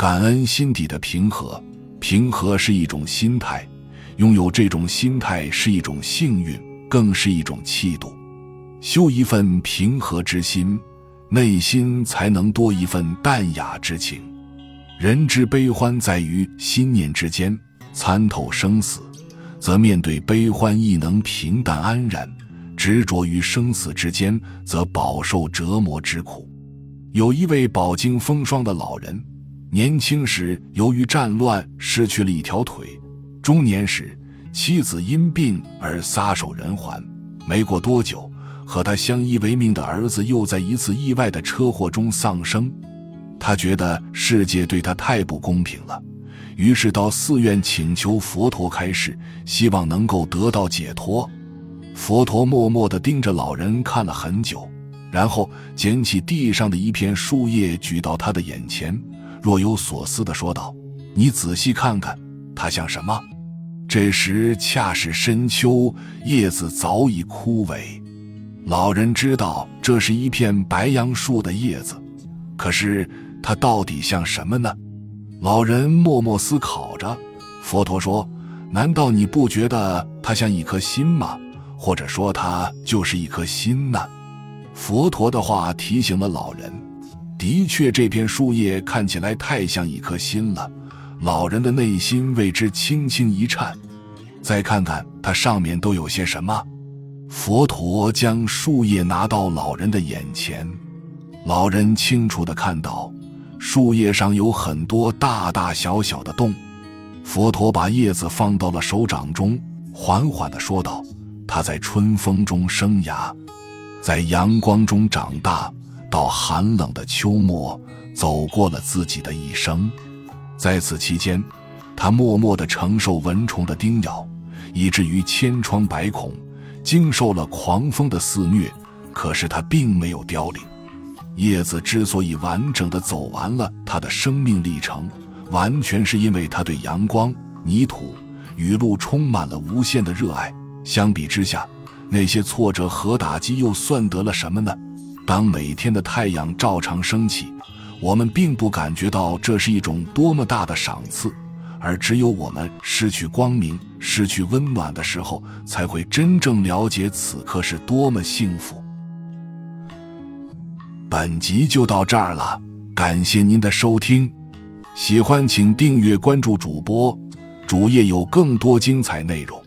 感恩心底的平和，平和是一种心态，拥有这种心态是一种幸运，更是一种气度。修一份平和之心，内心才能多一份淡雅之情。人之悲欢在于心念之间，参透生死，则面对悲欢亦能平淡安然；执着于生死之间，则饱受折磨之苦。有一位饱经风霜的老人，年轻时由于战乱失去了一条腿，中年时妻子因病而撒手人寰，没过多久。和他相依为命的儿子又在一次意外的车祸中丧生，他觉得世界对他太不公平了，于是到寺院请求佛陀开示，希望能够得到解脱。佛陀默默地盯着老人看了很久，然后捡起地上的一片树叶举到他的眼前，若有所思地说道：“你仔细看看，它像什么？”这时恰是深秋，叶子早已枯萎。老人知道这是一片白杨树的叶子，可是它到底像什么呢？老人默默思考着。佛陀说：“难道你不觉得它像一颗心吗？或者说它就是一颗心呢？”佛陀的话提醒了老人。的确，这片树叶看起来太像一颗心了。老人的内心为之轻轻一颤。再看看它上面都有些什么。佛陀将树叶拿到老人的眼前，老人清楚地看到，树叶上有很多大大小小的洞。佛陀把叶子放到了手掌中，缓缓地说道：“它在春风中生芽，在阳光中长大，到寒冷的秋末，走过了自己的一生。在此期间，他默默地承受蚊虫的叮咬，以至于千疮百孔。”经受了狂风的肆虐，可是它并没有凋零。叶子之所以完整的走完了它的生命历程，完全是因为它对阳光、泥土、雨露充满了无限的热爱。相比之下，那些挫折和打击又算得了什么呢？当每天的太阳照常升起，我们并不感觉到这是一种多么大的赏赐。而只有我们失去光明、失去温暖的时候，才会真正了解此刻是多么幸福。本集就到这儿了，感谢您的收听，喜欢请订阅关注主播，主页有更多精彩内容。